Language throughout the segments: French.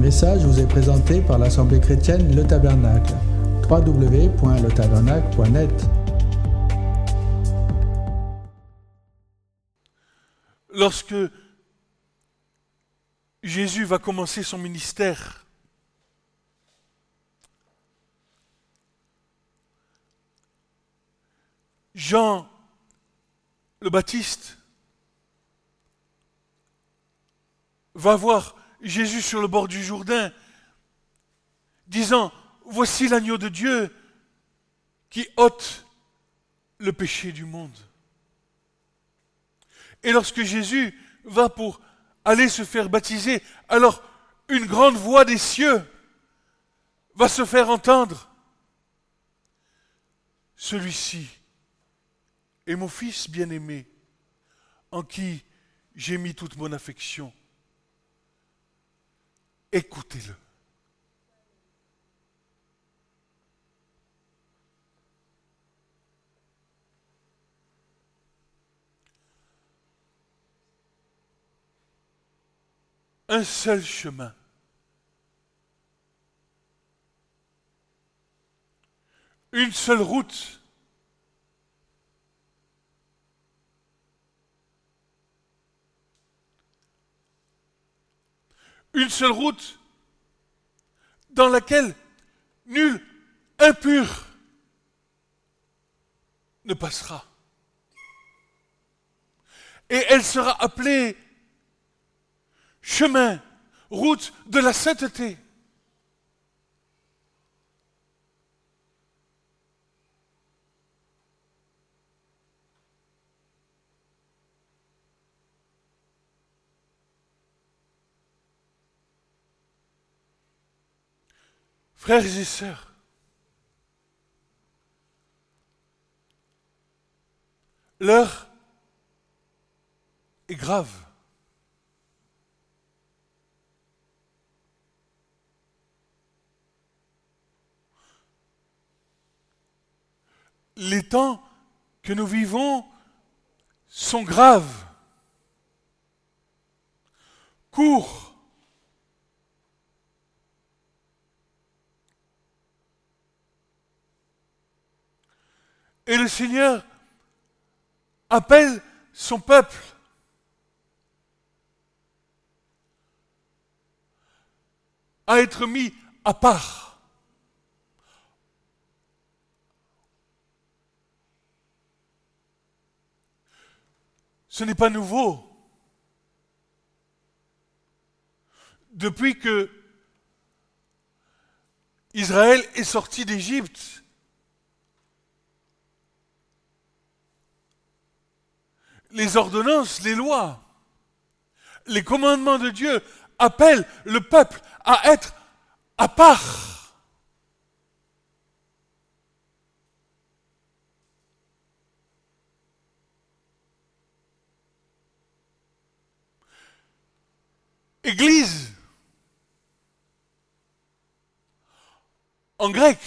message vous est présenté par l'Assemblée chrétienne Le Tabernacle. www.letabernacle.net Lorsque Jésus va commencer son ministère, Jean le Baptiste va voir Jésus sur le bord du Jourdain, disant, Voici l'agneau de Dieu qui ôte le péché du monde. Et lorsque Jésus va pour aller se faire baptiser, alors une grande voix des cieux va se faire entendre. Celui-ci est mon fils bien-aimé, en qui j'ai mis toute mon affection. Écoutez-le. Un seul chemin. Une seule route. Une seule route dans laquelle nul impur ne passera. Et elle sera appelée chemin, route de la sainteté. Frères et sœurs, l'heure est grave. Les temps que nous vivons sont graves, courts, Et le Seigneur appelle son peuple à être mis à part. Ce n'est pas nouveau. Depuis que Israël est sorti d'Égypte, les ordonnances, les lois, les commandements de Dieu appellent le peuple à être à part. Église, en grec,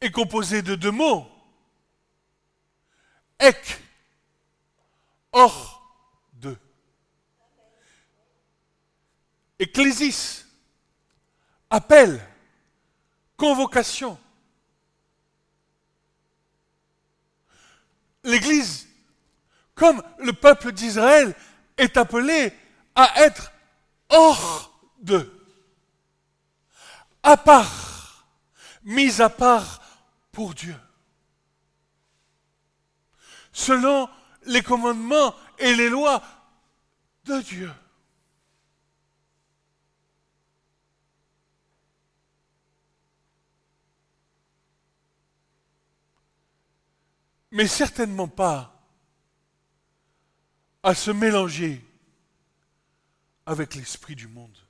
est composée de deux mots. Ek, hors d'eux. Ecclésis, appel, convocation. L'Église, comme le peuple d'Israël, est appelé à être hors d'eux, à part, mise à part pour Dieu. Selon les commandements et les lois de Dieu. Mais certainement pas à se mélanger avec l'esprit du monde.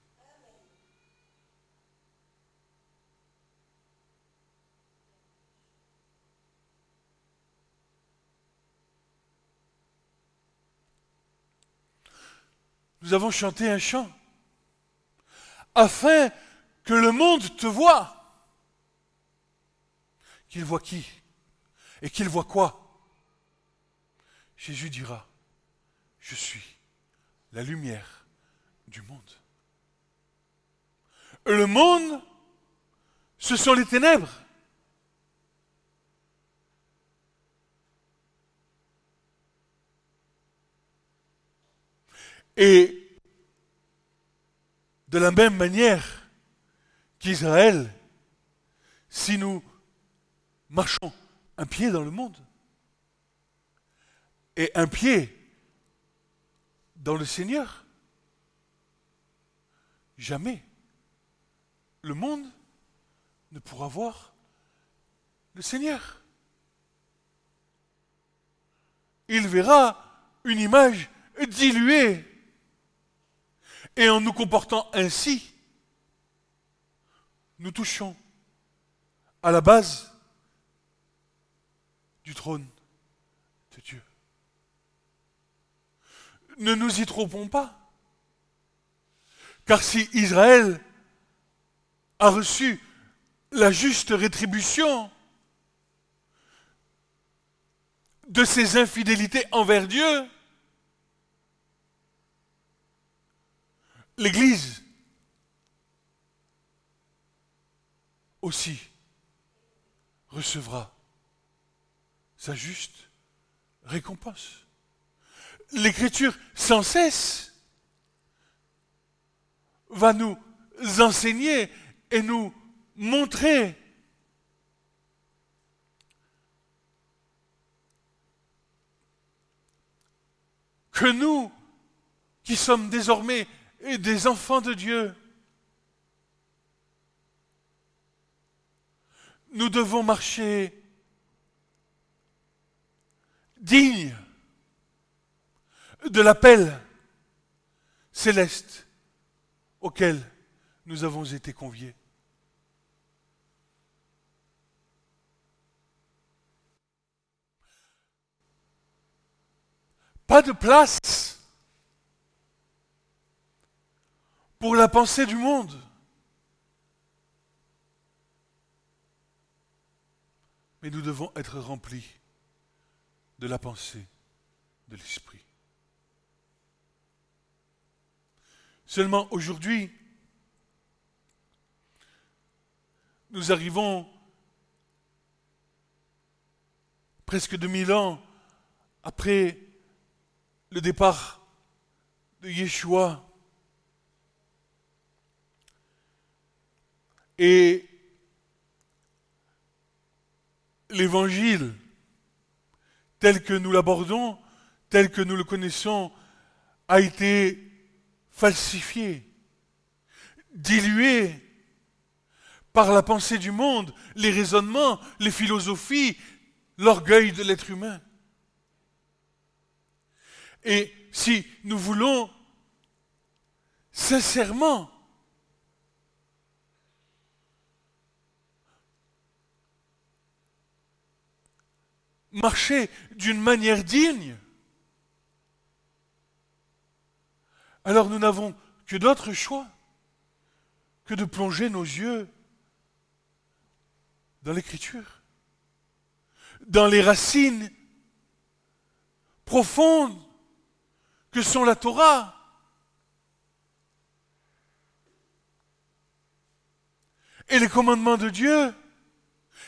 Nous avons chanté un chant, afin que le monde te voie. Qu'il voit qui Et qu'il voit quoi? Jésus dira, je suis la lumière du monde. le monde, ce sont les ténèbres. Et de la même manière qu'Israël, si nous marchons un pied dans le monde et un pied dans le Seigneur, jamais le monde ne pourra voir le Seigneur. Il verra une image diluée. Et en nous comportant ainsi, nous touchons à la base du trône de Dieu. Ne nous y trompons pas. Car si Israël a reçu la juste rétribution de ses infidélités envers Dieu, l'Église aussi recevra sa juste récompense. L'Écriture sans cesse va nous enseigner et nous montrer que nous, qui sommes désormais des enfants de Dieu, nous devons marcher dignes de l'appel céleste auquel nous avons été conviés. Pas de place pour la pensée du monde. Mais nous devons être remplis de la pensée de l'Esprit. Seulement aujourd'hui, nous arrivons presque 2000 ans après le départ de Yeshua. Et l'évangile, tel que nous l'abordons, tel que nous le connaissons, a été falsifié, dilué par la pensée du monde, les raisonnements, les philosophies, l'orgueil de l'être humain. Et si nous voulons sincèrement marcher d'une manière digne, alors nous n'avons que d'autre choix que de plonger nos yeux dans l'écriture, dans les racines profondes que sont la Torah. Et les commandements de Dieu,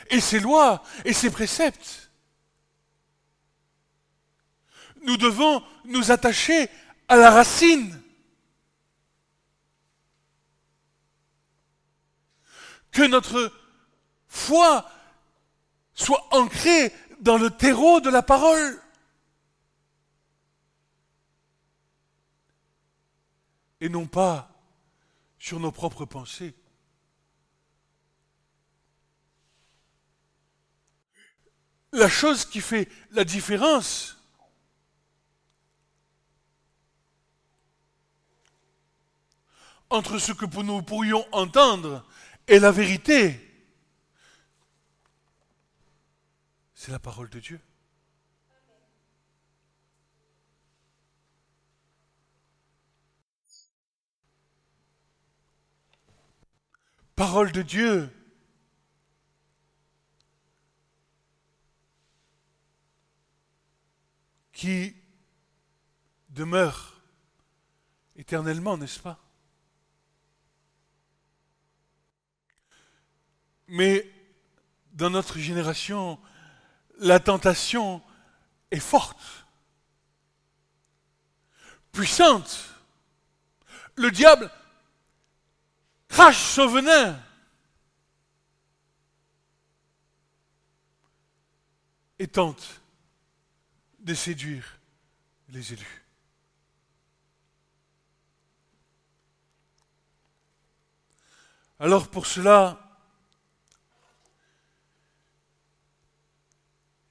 et ses lois, et ses préceptes. Nous devons nous attacher à la racine. Que notre foi soit ancrée dans le terreau de la parole. et non pas sur nos propres pensées. La chose qui fait la différence entre ce que nous pourrions entendre et la vérité, c'est la parole de Dieu. parole de Dieu. qui demeure éternellement, n'est-ce pas? Mais dans notre génération, la tentation est forte, puissante. Le diable crache son venin. Et tente de séduire les élus. Alors pour cela,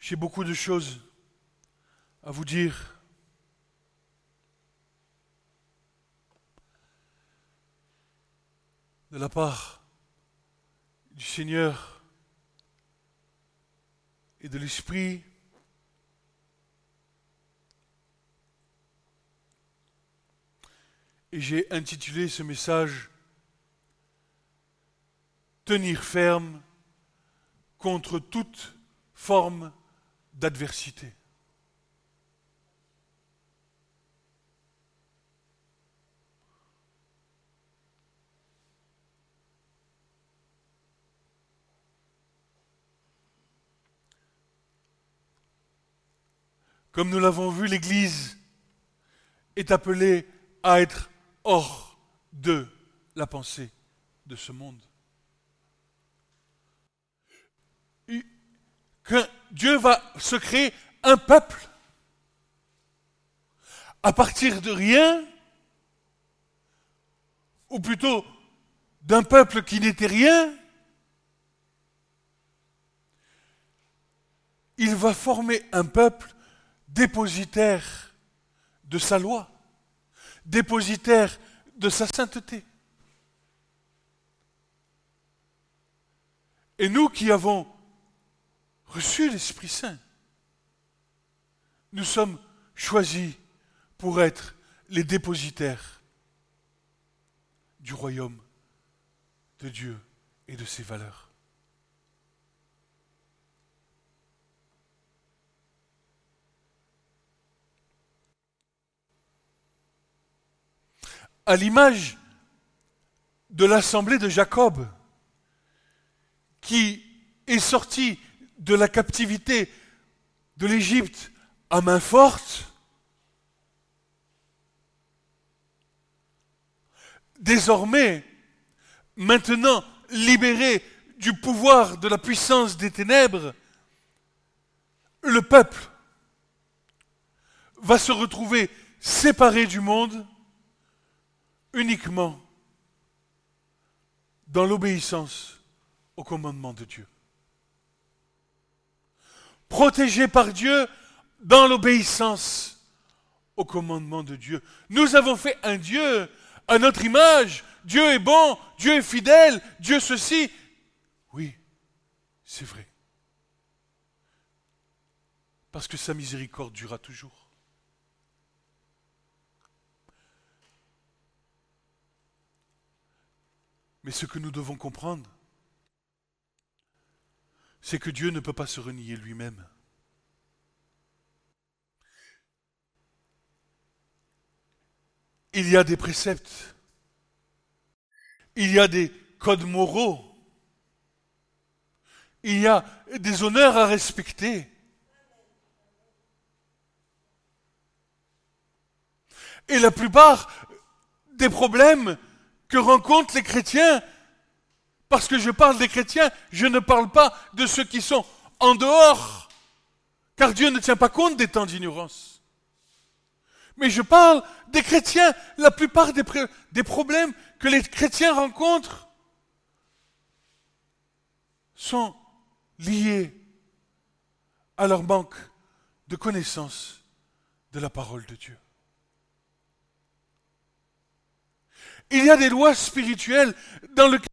j'ai beaucoup de choses à vous dire. de la part du Seigneur et de l'Esprit. Et j'ai intitulé ce message Tenir ferme contre toute forme d'adversité. Comme nous l'avons vu, l'Église est appelée à être hors de la pensée de ce monde. Dieu va se créer un peuple à partir de rien, ou plutôt d'un peuple qui n'était rien, il va former un peuple dépositaire de sa loi, dépositaire de sa sainteté. Et nous qui avons reçu l'Esprit Saint, nous sommes choisis pour être les dépositaires du royaume de Dieu et de ses valeurs. à l'image de l'assemblée de Jacob, qui est sorti de la captivité de l'Égypte à main forte, désormais, maintenant libéré du pouvoir de la puissance des ténèbres, le peuple va se retrouver séparé du monde uniquement dans l'obéissance au commandement de Dieu. Protégé par Dieu dans l'obéissance au commandement de Dieu. Nous avons fait un Dieu à notre image. Dieu est bon, Dieu est fidèle, Dieu ceci. Oui, c'est vrai. Parce que sa miséricorde durera toujours. Mais ce que nous devons comprendre, c'est que Dieu ne peut pas se renier lui-même. Il y a des préceptes, il y a des codes moraux, il y a des honneurs à respecter. Et la plupart des problèmes que rencontrent les chrétiens. Parce que je parle des chrétiens, je ne parle pas de ceux qui sont en dehors, car Dieu ne tient pas compte des temps d'ignorance. Mais je parle des chrétiens. La plupart des, des problèmes que les chrétiens rencontrent sont liés à leur manque de connaissance de la parole de Dieu. Il y a des lois spirituelles dans lesquelles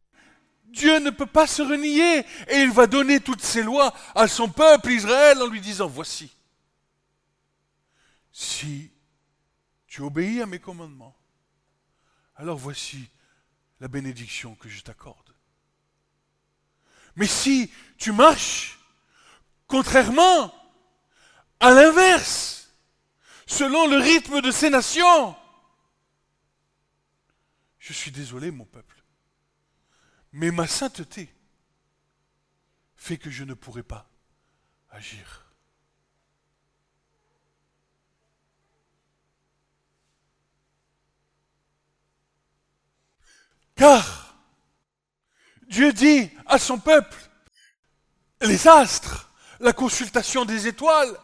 Dieu ne peut pas se renier et il va donner toutes ces lois à son peuple Israël en lui disant, voici, si tu obéis à mes commandements, alors voici la bénédiction que je t'accorde. Mais si tu marches contrairement à l'inverse, selon le rythme de ces nations, je suis désolé, mon peuple. Mais ma sainteté fait que je ne pourrai pas agir. Car Dieu dit à son peuple, les astres, la consultation des étoiles,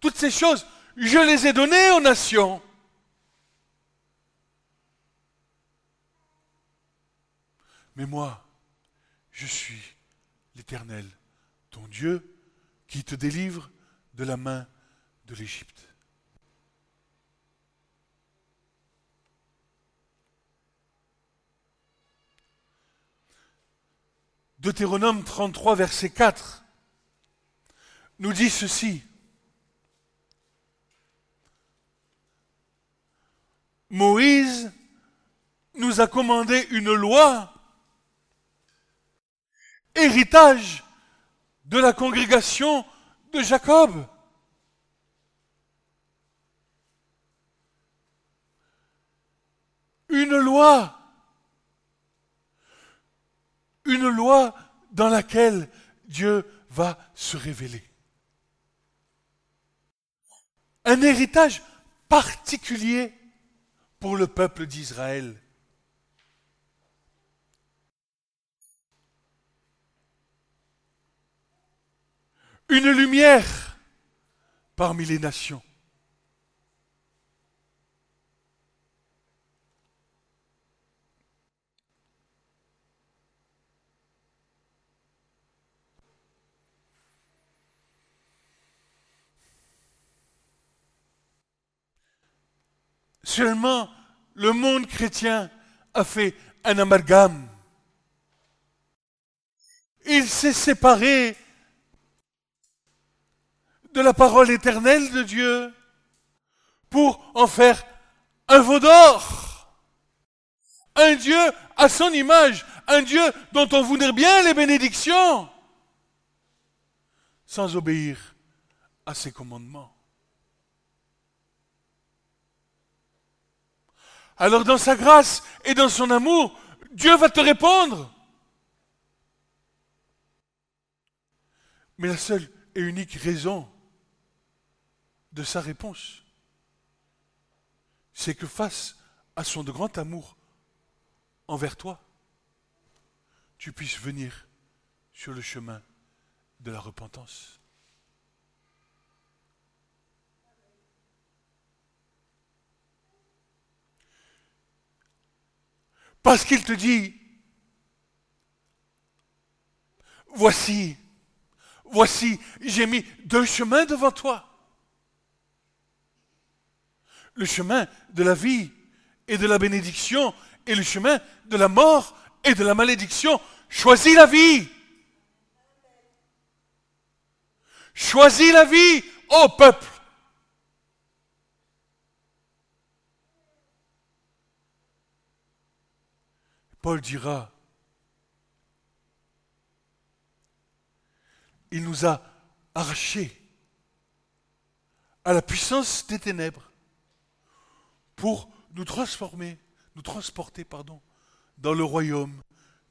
toutes ces choses, je les ai données aux nations. Mais moi, je suis l'Éternel, ton Dieu, qui te délivre de la main de l'Égypte. Deutéronome 33, verset 4 nous dit ceci. Moïse nous a commandé une loi, héritage de la congrégation de Jacob. Une loi une loi dans laquelle Dieu va se révéler. Un héritage particulier pour le peuple d'Israël. Une lumière parmi les nations. Seulement, le monde chrétien a fait un amalgame. Il s'est séparé de la parole éternelle de Dieu pour en faire un veau d'or. Un Dieu à son image, un Dieu dont on voudrait bien les bénédictions, sans obéir à ses commandements. alors dans sa grâce et dans son amour, Dieu va te répondre. Mais la seule et unique raison de sa réponse, c'est que face à son grand amour envers toi, tu puisses venir sur le chemin de la repentance. Parce qu'il te dit, voici, voici, j'ai mis deux chemins devant toi. Le chemin de la vie et de la bénédiction et le chemin de la mort et de la malédiction. Choisis la vie. Choisis la vie, ô peuple. Paul dira, il nous a arrachés à la puissance des ténèbres pour nous transformer, nous transporter, pardon, dans le royaume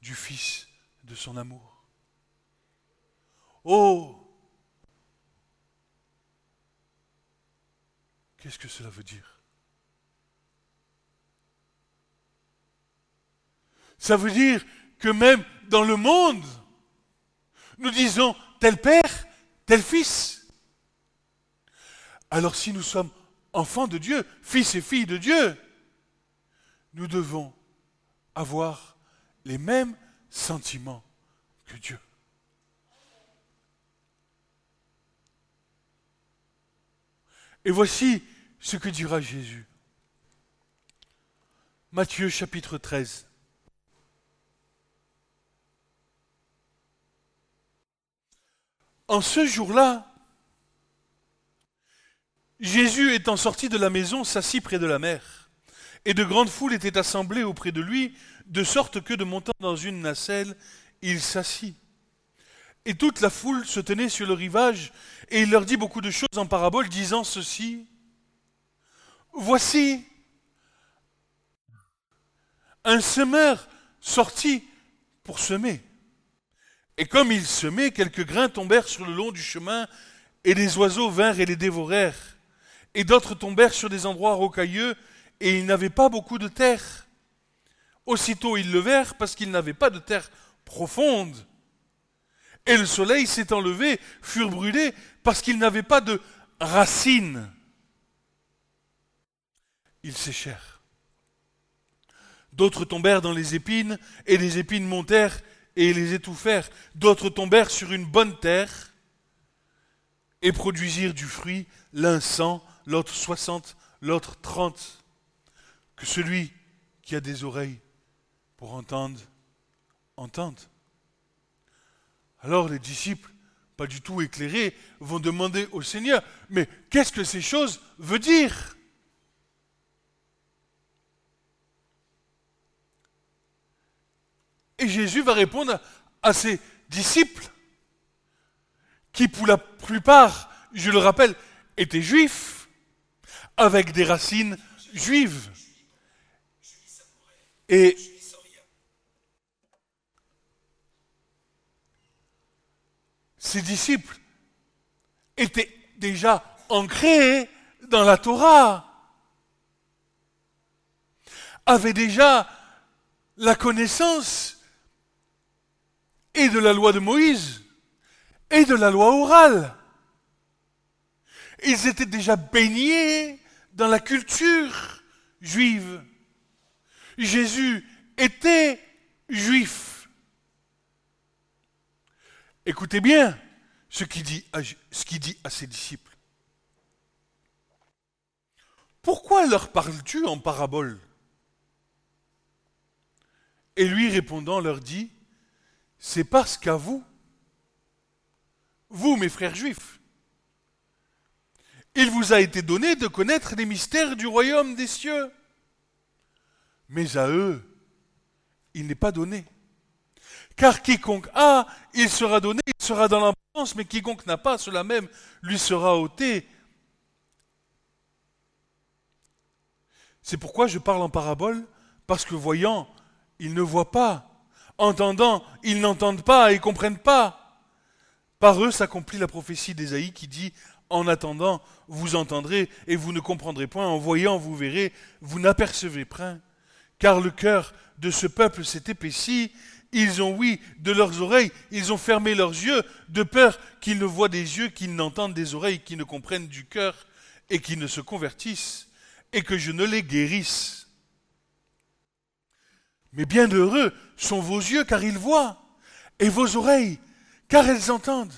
du Fils de son amour. Oh Qu'est-ce que cela veut dire? Ça veut dire que même dans le monde, nous disons tel père, tel fils. Alors si nous sommes enfants de Dieu, fils et filles de Dieu, nous devons avoir les mêmes sentiments que Dieu. Et voici ce que dira Jésus. Matthieu chapitre 13. En ce jour-là, Jésus étant sorti de la maison s'assit près de la mer, et de grandes foules étaient assemblées auprès de lui, de sorte que de montant dans une nacelle, il s'assit. Et toute la foule se tenait sur le rivage, et il leur dit beaucoup de choses en parabole, disant ceci. Voici un semeur sorti pour semer. Et comme il semait, quelques grains tombèrent sur le long du chemin, et des oiseaux vinrent et les dévorèrent. Et d'autres tombèrent sur des endroits rocailleux, et ils n'avaient pas beaucoup de terre. Aussitôt ils levèrent parce qu'ils n'avaient pas de terre profonde. Et le soleil s'étant levé, furent brûlés parce qu'ils n'avaient pas de racines. Ils séchèrent. D'autres tombèrent dans les épines, et les épines montèrent et les étouffèrent. D'autres tombèrent sur une bonne terre et produisirent du fruit, l'un l'autre soixante, l'autre trente. Que celui qui a des oreilles pour entendre, entende. Alors les disciples, pas du tout éclairés, vont demander au Seigneur, mais qu'est-ce que ces choses veulent dire? Et Jésus va répondre à ses disciples, qui pour la plupart, je le rappelle, étaient juifs, avec des racines juives. Et ses disciples étaient déjà ancrés dans la Torah, avaient déjà la connaissance et de la loi de Moïse et de la loi orale. Ils étaient déjà baignés dans la culture juive. Jésus était juif. Écoutez bien ce qu'il dit, à ses disciples. Pourquoi leur parles-tu en parabole? Et lui répondant leur dit, c'est parce qu'à vous, vous mes frères juifs, il vous a été donné de connaître les mystères du royaume des cieux. Mais à eux, il n'est pas donné. Car quiconque a, il sera donné, il sera dans l'abondance, mais quiconque n'a pas, cela même lui sera ôté. C'est pourquoi je parle en parabole, parce que voyant, ils ne voient pas, entendant, ils n'entendent pas et comprennent pas. Par eux s'accomplit la prophétie d'Ésaïe qui dit En attendant, vous entendrez et vous ne comprendrez point, en voyant, vous verrez, vous n'apercevez point. Car le cœur de ce peuple s'est épaissi, ils ont oui de leurs oreilles, ils ont fermé leurs yeux, de peur qu'ils ne voient des yeux, qu'ils n'entendent des oreilles, qu'ils ne comprennent du cœur, et qu'ils ne se convertissent, et que je ne les guérisse. Mais bien heureux sont vos yeux car ils voient, et vos oreilles car elles entendent.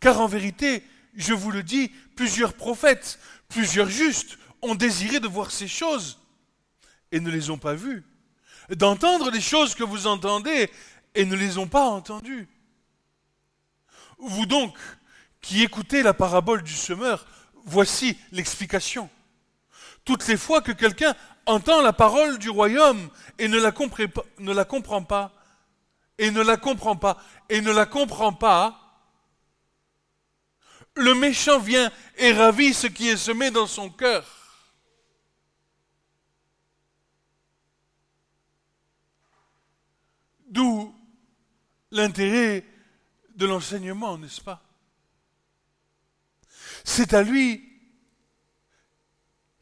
Car en vérité, je vous le dis, plusieurs prophètes, plusieurs justes ont désiré de voir ces choses et ne les ont pas vues, d'entendre les choses que vous entendez et ne les ont pas entendues. Vous donc, qui écoutez la parabole du semeur, voici l'explication. Toutes les fois que quelqu'un entend la parole du royaume et ne la, comprend pas, et ne la comprend pas, et ne la comprend pas, le méchant vient et ravit ce qui est semé dans son cœur. D'où l'intérêt de l'enseignement, n'est-ce pas? C'est à lui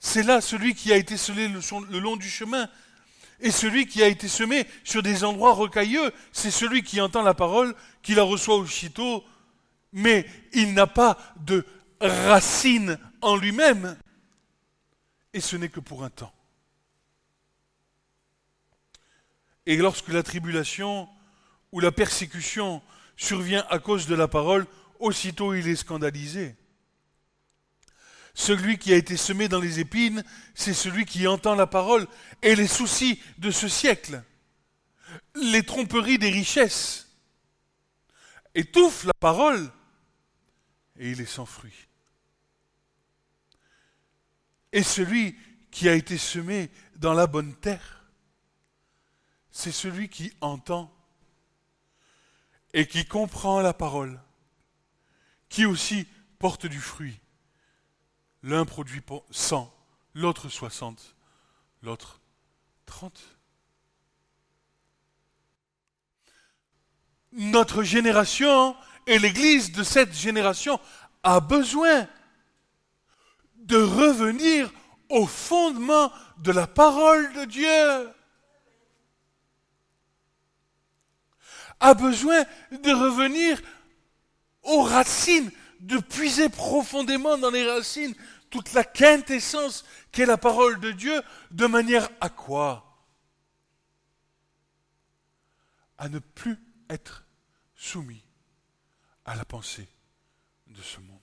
c'est là celui qui a été semé le long du chemin. Et celui qui a été semé sur des endroits rocailleux, c'est celui qui entend la parole, qui la reçoit aussitôt, mais il n'a pas de racine en lui-même. Et ce n'est que pour un temps. Et lorsque la tribulation ou la persécution survient à cause de la parole, aussitôt il est scandalisé. Celui qui a été semé dans les épines, c'est celui qui entend la parole et les soucis de ce siècle, les tromperies des richesses, étouffe la parole et il est sans fruit. Et celui qui a été semé dans la bonne terre, c'est celui qui entend et qui comprend la parole, qui aussi porte du fruit. L'un produit 100, l'autre 60, l'autre 30. notre génération et l'Église de cette génération a besoin de revenir au fondement de la parole de Dieu. A besoin de revenir aux racines, de puiser profondément dans les racines toute la quintessence qu'est la parole de Dieu, de manière à quoi? À ne plus être soumis à la pensée de ce monde.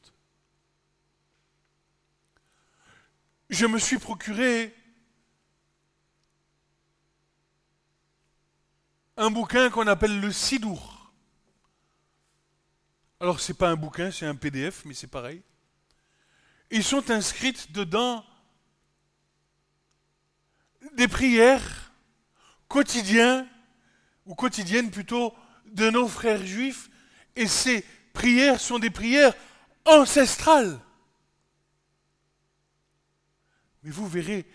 Je me suis procuré un bouquin qu'on appelle le Sidour. Alors ce n'est pas un bouquin, c'est un PDF, mais c'est pareil. Ils sont inscrites dedans des prières quotidiennes, ou quotidiennes plutôt, de nos frères juifs, et ces prières sont des prières ancestrales. Mais vous verrez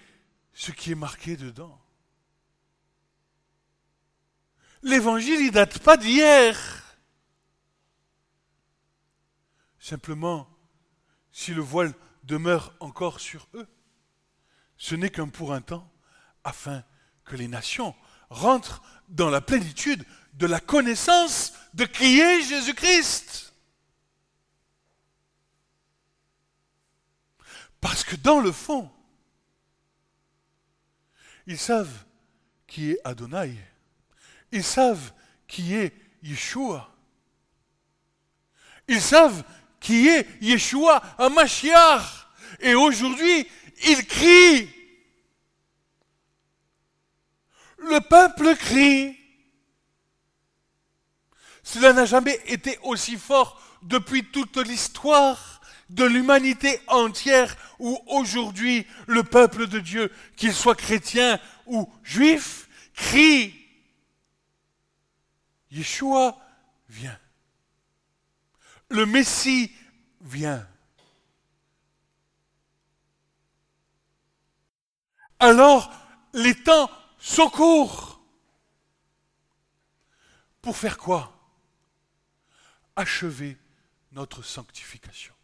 ce qui est marqué dedans. L'évangile, il date pas d'hier. Simplement, si le voile demeure encore sur eux, ce n'est qu'un pour un temps, afin que les nations rentrent dans la plénitude de la connaissance de qui est Jésus-Christ. Parce que dans le fond, ils savent qui est Adonai. Ils savent qui est Yeshua. Ils savent qui est Yeshua à Mashiach. Et aujourd'hui, ils crient. Le peuple crie. Cela n'a jamais été aussi fort depuis toute l'histoire de l'humanité entière où aujourd'hui le peuple de Dieu, qu'il soit chrétien ou juif, crie. Yeshua vient. Le Messie vient. Alors, les temps sont courts. Pour faire quoi? Achever notre sanctification.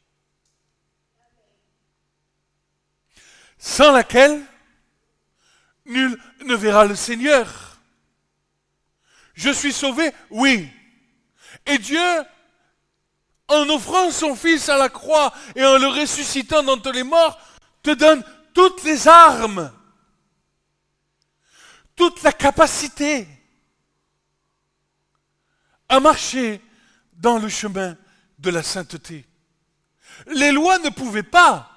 Sans laquelle, nul ne verra le Seigneur. Je suis sauvé, oui. Et Dieu, en offrant son Fils à la croix et en le ressuscitant d'entre les morts, te donne toutes les armes, toute la capacité à marcher dans le chemin de la sainteté. Les lois ne pouvaient pas.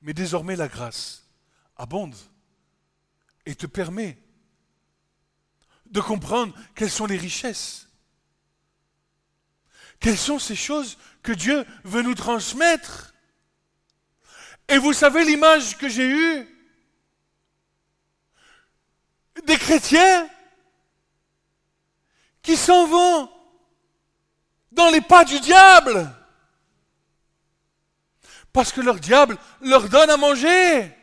Mais désormais la grâce abonde et te permet de comprendre quelles sont les richesses. Quelles sont ces choses que Dieu veut nous transmettre Et vous savez l'image que j'ai eue Des chrétiens qui s'en vont dans les pas du diable. Parce que leur diable leur donne à manger.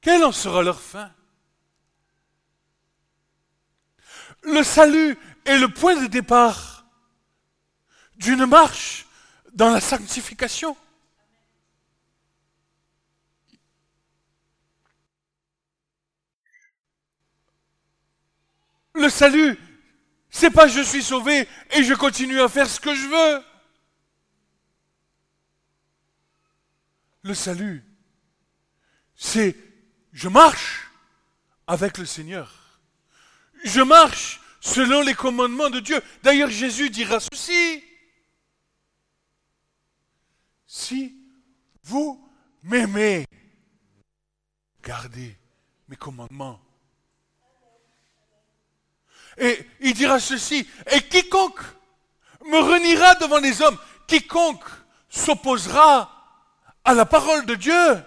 Quelle en sera leur fin? Le salut est le point de départ d'une marche dans la sanctification. Le salut, c'est pas je suis sauvé et je continue à faire ce que je veux. Le salut, c'est je marche avec le Seigneur. Je marche selon les commandements de Dieu. D'ailleurs, Jésus dira ceci. Si vous m'aimez, gardez mes commandements. Et il dira ceci, et quiconque me reniera devant les hommes, quiconque s'opposera à la parole de Dieu,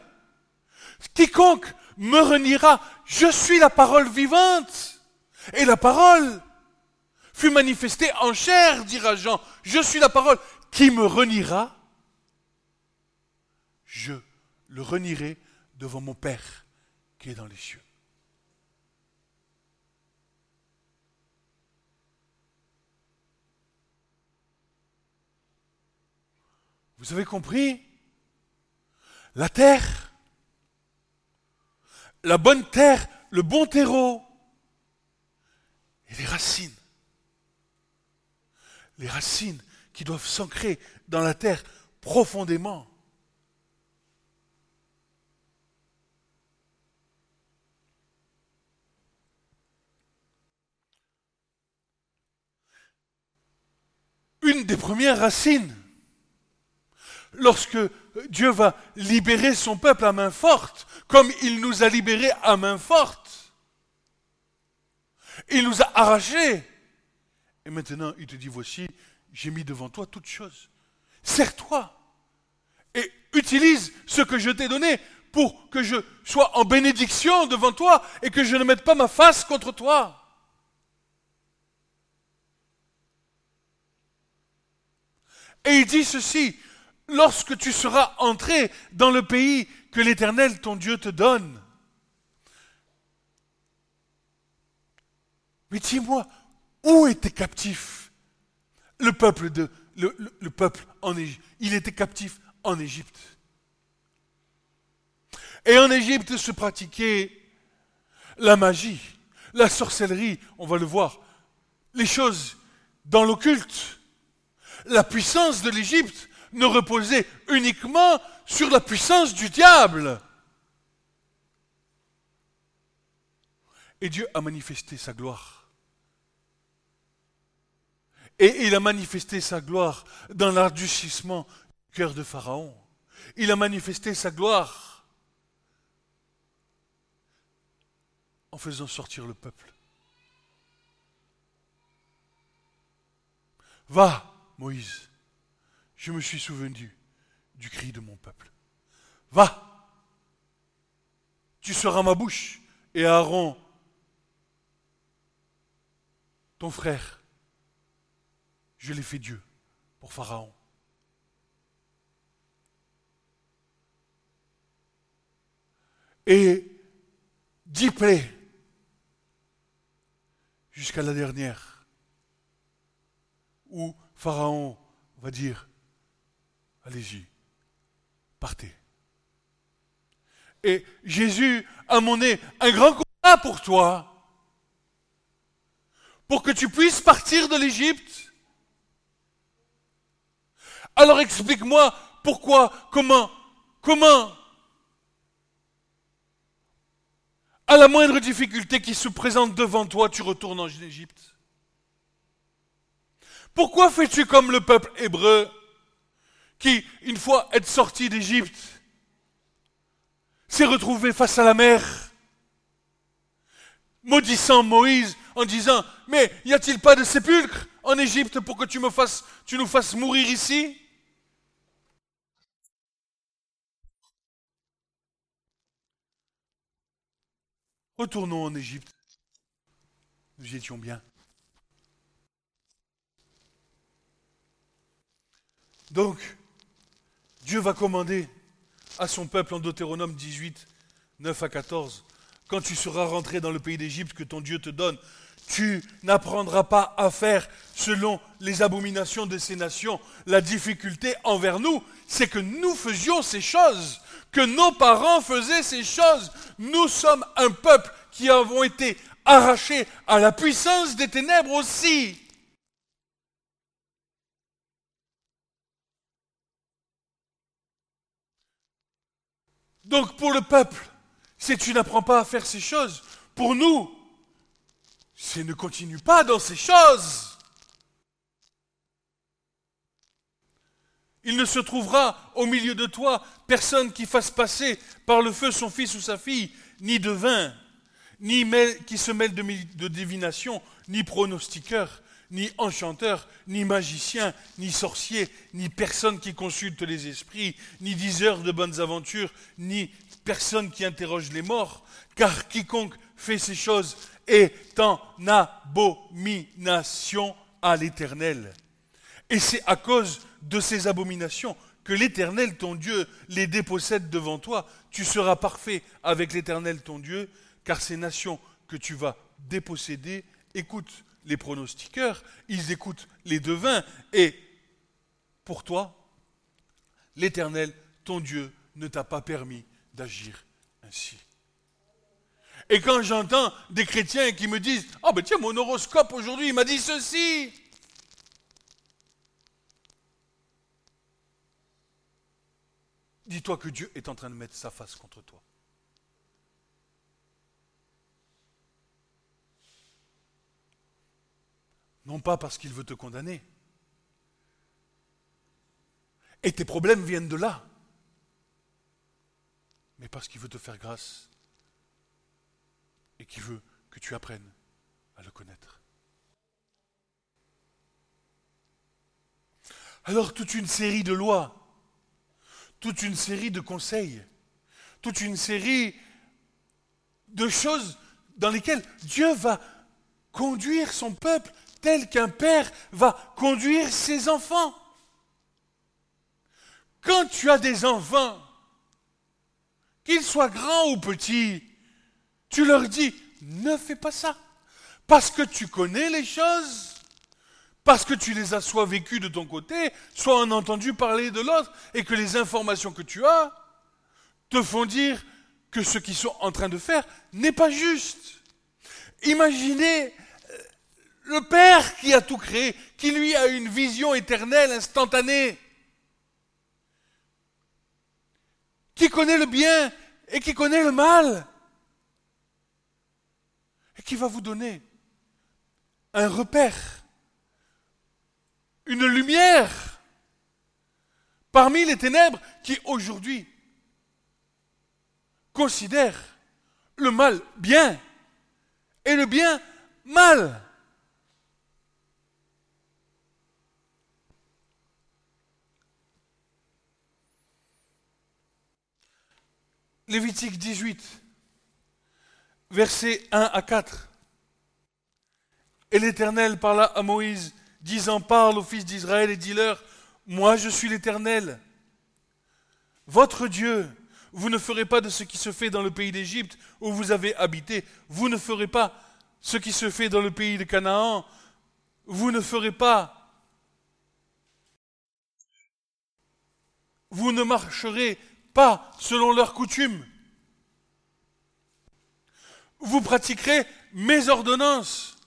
quiconque me reniera, je suis la parole vivante. Et la parole fut manifestée en chair, dira Jean, je suis la parole. Qui me reniera, je le renierai devant mon Père qui est dans les cieux. Vous avez compris? La terre, la bonne terre, le bon terreau et les racines. Les racines qui doivent s'ancrer dans la terre profondément. Une des premières racines, lorsque Dieu va libérer son peuple à main forte, comme il nous a libérés à main forte, il nous a arrachés. Et maintenant, il te dit, voici, j'ai mis devant toi toutes choses. Sers-toi et utilise ce que je t'ai donné pour que je sois en bénédiction devant toi et que je ne mette pas ma face contre toi. Et il dit ceci, lorsque tu seras entré dans le pays que l'Éternel, ton Dieu, te donne. Mais dis-moi, où était captif le peuple, de, le, peuple en Égypte Il était captif en Égypte. Et en Égypte se pratiquait la magie, la sorcellerie, on va le voir, les choses dans l'occulte. La puissance de l'Égypte ne reposait uniquement sur la puissance du diable. Et Dieu a manifesté sa gloire. Et il a manifesté sa gloire dans l'ardoucissement du cœur de Pharaon. Il a manifesté sa gloire en faisant sortir le peuple. Va, Moïse, je me suis souvenu du cri de mon peuple. Va, tu seras ma bouche, et Aaron, ton frère, je l'ai fait Dieu pour Pharaon. Et dix plaies jusqu'à la dernière, où Pharaon va dire, allez-y, partez. Et Jésus a mené un grand combat pour toi, pour que tu puisses partir de l'Égypte. Alors explique-moi pourquoi, comment, comment, à la moindre difficulté qui se présente devant toi, tu retournes en Égypte. Pourquoi fais-tu comme le peuple hébreu? Qui, une fois être sorti d'Égypte, s'est retrouvé face à la mer, maudissant Moïse en disant Mais y a-t-il pas de sépulcre en Égypte pour que tu, tu nous fasses mourir ici? Retournons en Égypte. Nous y étions bien. Donc, Dieu va commander à son peuple en Deutéronome 18, 9 à 14, quand tu seras rentré dans le pays d'Égypte que ton Dieu te donne, tu n'apprendras pas à faire selon les abominations de ces nations. La difficulté envers nous, c'est que nous faisions ces choses, que nos parents faisaient ces choses. Nous sommes un peuple qui avons été arrachés à la puissance des ténèbres aussi. Donc pour le peuple, si tu n'apprends pas à faire ces choses, pour nous, c'est ne continue pas dans ces choses. Il ne se trouvera au milieu de toi personne qui fasse passer par le feu son fils ou sa fille, ni de vin, ni qui se mêle de divination, ni pronostiqueur, ni enchanteur, ni magicien, ni sorcier, ni personne qui consulte les esprits, ni diseur de bonnes aventures, ni personne qui interroge les morts, car quiconque fait ces choses est en abomination à l'Éternel. Et c'est à cause de ces abominations que l'Éternel, ton Dieu, les dépossède devant toi. Tu seras parfait avec l'Éternel, ton Dieu, car ces nations que tu vas déposséder écoutent les pronostiqueurs, ils écoutent les devins, et pour toi, l'Éternel, ton Dieu, ne t'a pas permis d'agir ainsi. Et quand j'entends des chrétiens qui me disent Ah oh ben tiens, mon horoscope aujourd'hui, il m'a dit ceci. Dis-toi que Dieu est en train de mettre sa face contre toi. Non pas parce qu'il veut te condamner. Et tes problèmes viennent de là. Mais parce qu'il veut te faire grâce et qui veut que tu apprennes à le connaître. Alors toute une série de lois, toute une série de conseils, toute une série de choses dans lesquelles Dieu va conduire son peuple tel qu'un père va conduire ses enfants. Quand tu as des enfants, qu'ils soient grands ou petits, tu leur dis, ne fais pas ça. Parce que tu connais les choses, parce que tu les as soit vécues de ton côté, soit en entendu parler de l'autre, et que les informations que tu as te font dire que ce qu'ils sont en train de faire n'est pas juste. Imaginez le Père qui a tout créé, qui lui a une vision éternelle, instantanée, qui connaît le bien et qui connaît le mal et qui va vous donner un repère, une lumière parmi les ténèbres qui aujourd'hui considèrent le mal bien et le bien mal. Lévitique 18 versets 1 à 4. Et l'Éternel parla à Moïse, disant, parle aux fils d'Israël et dis-leur, moi je suis l'Éternel, votre Dieu. Vous ne ferez pas de ce qui se fait dans le pays d'Égypte où vous avez habité. Vous ne ferez pas ce qui se fait dans le pays de Canaan. Vous ne ferez pas. Vous ne marcherez pas selon leurs coutumes vous pratiquerez mes ordonnances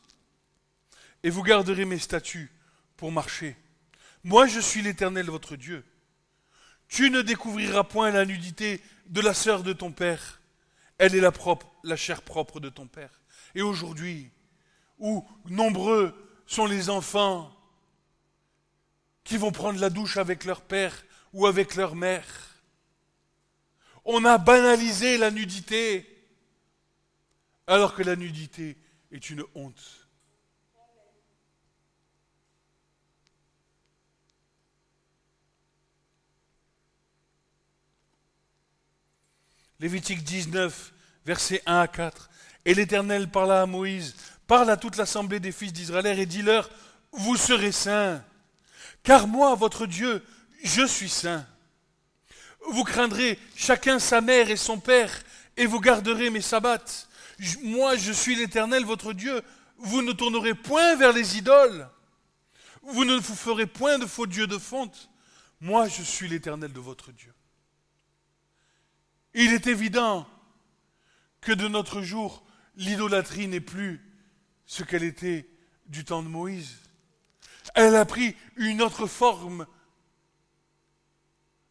et vous garderez mes statuts pour marcher. Moi, je suis l'Éternel votre Dieu. Tu ne découvriras point la nudité de la sœur de ton père. Elle est la, la chair propre de ton père. Et aujourd'hui, où nombreux sont les enfants qui vont prendre la douche avec leur père ou avec leur mère, on a banalisé la nudité alors que la nudité est une honte. Lévitique 19, versets 1 à 4. Et l'Éternel parla à Moïse, parle à toute l'assemblée des fils d'Israël et dis-leur, vous serez saints, car moi, votre Dieu, je suis saint. Vous craindrez chacun sa mère et son père, et vous garderez mes sabbats moi je suis l'Éternel, votre Dieu. Vous ne tournerez point vers les idoles. Vous ne vous ferez point de faux dieux de fonte. Moi je suis l'Éternel de votre Dieu. Il est évident que de notre jour, l'idolâtrie n'est plus ce qu'elle était du temps de Moïse. Elle a pris une autre forme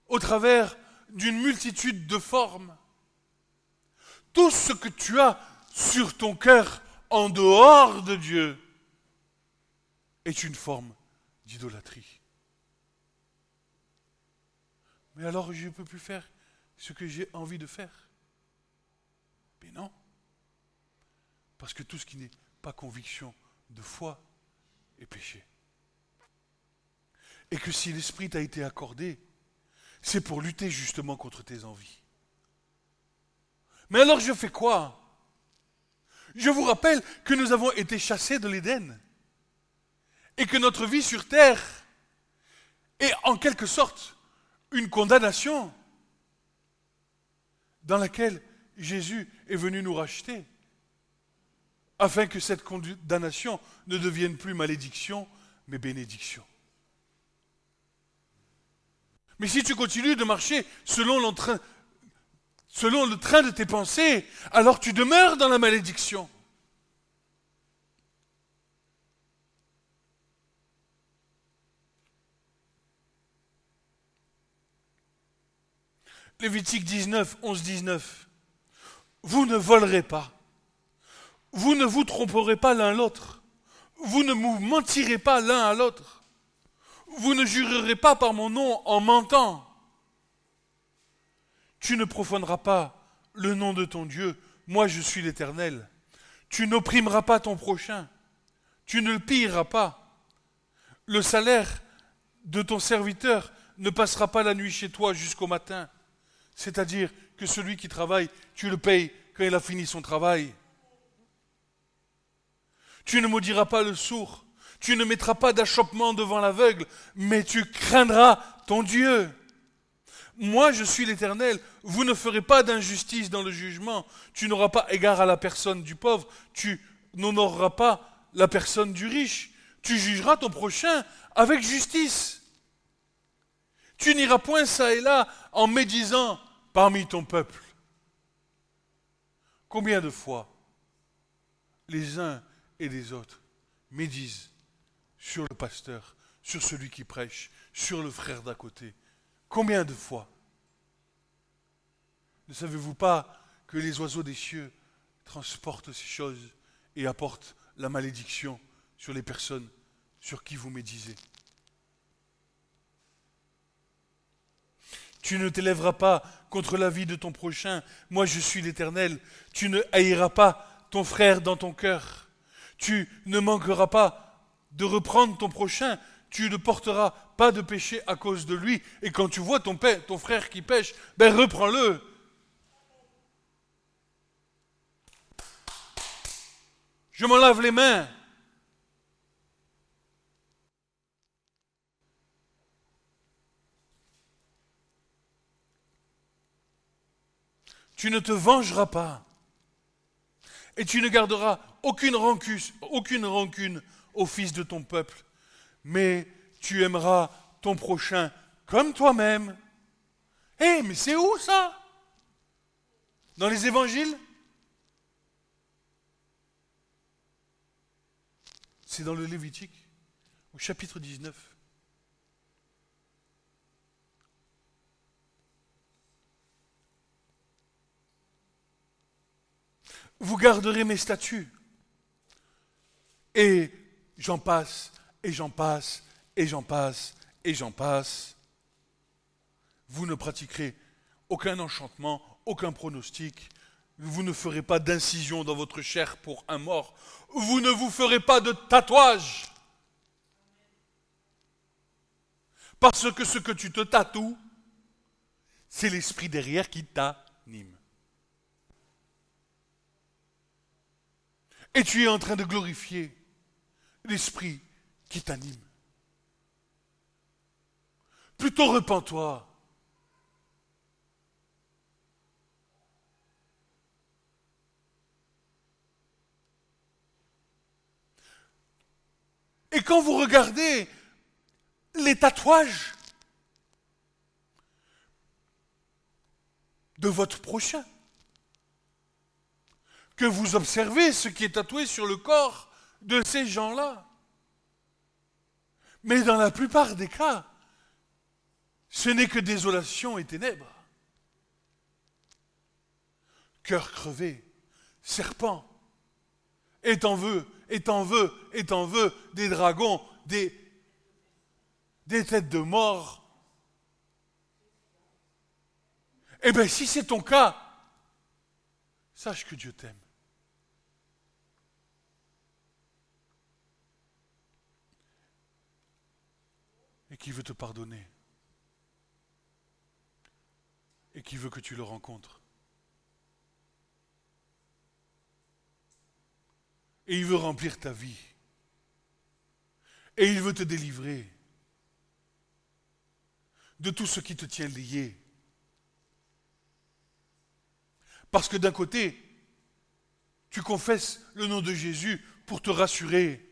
au travers d'une multitude de formes. Tout ce que tu as sur ton cœur en dehors de Dieu est une forme d'idolâtrie. Mais alors je ne peux plus faire ce que j'ai envie de faire. Mais non. Parce que tout ce qui n'est pas conviction de foi est péché. Et que si l'Esprit t'a été accordé, c'est pour lutter justement contre tes envies. Mais alors je fais quoi? Je vous rappelle que nous avons été chassés de l'Éden et que notre vie sur terre est en quelque sorte une condamnation dans laquelle Jésus est venu nous racheter, afin que cette condamnation ne devienne plus malédiction, mais bénédiction. Mais si tu continues de marcher selon, le train de tes pensées, alors tu demeures dans la malédiction. Lévitique 19, 11, 19. Vous ne volerez pas. Vous ne vous tromperez pas l'un l'autre. Vous ne vous mentirez pas l'un à l'autre. Vous ne jurerez pas par mon nom en mentant. Tu ne profaneras pas le nom de ton Dieu. Moi, je suis l'Éternel. Tu n'opprimeras pas ton prochain. Tu ne le pilleras pas. Le salaire de ton serviteur ne passera pas la nuit chez toi jusqu'au matin. C'est-à-dire que celui qui travaille, tu le payes quand il a fini son travail. Tu ne maudiras pas le sourd, tu ne mettras pas d'achoppement devant l'aveugle, mais tu craindras ton Dieu. Moi, je suis l'Éternel. Vous ne ferez pas d'injustice dans le jugement. Tu n'auras pas égard à la personne du pauvre. Tu n'honoreras pas la personne du riche. Tu jugeras ton prochain avec justice. Tu n'iras point ça et là en médisant parmi ton peuple. Combien de fois les uns et les autres médisent sur le pasteur, sur celui qui prêche, sur le frère d'à côté Combien de fois Ne savez-vous pas que les oiseaux des cieux transportent ces choses et apportent la malédiction sur les personnes sur qui vous médisez? Tu ne t'élèveras pas contre la vie de ton prochain. Moi, je suis l'Éternel. Tu ne haïras pas ton frère dans ton cœur. Tu ne manqueras pas de reprendre ton prochain. Tu ne porteras pas de péché à cause de lui. Et quand tu vois ton, père, ton frère qui pêche, ben reprends-le. Je m'en lave les mains. tu ne te vengeras pas. Et tu ne garderas aucune rancune, aucune rancune au fils de ton peuple, mais tu aimeras ton prochain comme toi-même. Eh, mais c'est où ça? Dans les évangiles? C'est dans le Lévitique, au chapitre 19. vous garderez mes statuts. Et j'en passe, et j'en passe, et j'en passe, et j'en passe. Vous ne pratiquerez aucun enchantement, aucun pronostic. Vous ne ferez pas d'incision dans votre chair pour un mort. Vous ne vous ferez pas de tatouage. Parce que ce que tu te tatoues, c'est l'esprit derrière qui t'anime. Et tu es en train de glorifier l'esprit qui t'anime. Plutôt repens-toi. Et quand vous regardez les tatouages de votre prochain, que vous observez ce qui est tatoué sur le corps de ces gens-là. Mais dans la plupart des cas, ce n'est que désolation et ténèbres. Cœur crevé, serpent, et en veut, et en veut, et en veut, des dragons, des, des têtes de mort. Eh bien, si c'est ton cas, sache que Dieu t'aime. Qui veut te pardonner et qui veut que tu le rencontres. Et il veut remplir ta vie. Et il veut te délivrer de tout ce qui te tient lié. Parce que d'un côté, tu confesses le nom de Jésus pour te rassurer.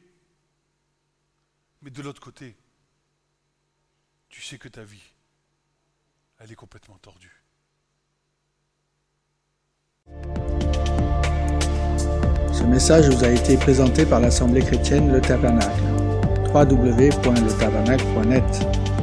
Mais de l'autre côté, tu sais que ta vie elle est complètement tordue. Ce message vous a été présenté par l'Assemblée chrétienne Le Tabernacle. www.letabernacle.net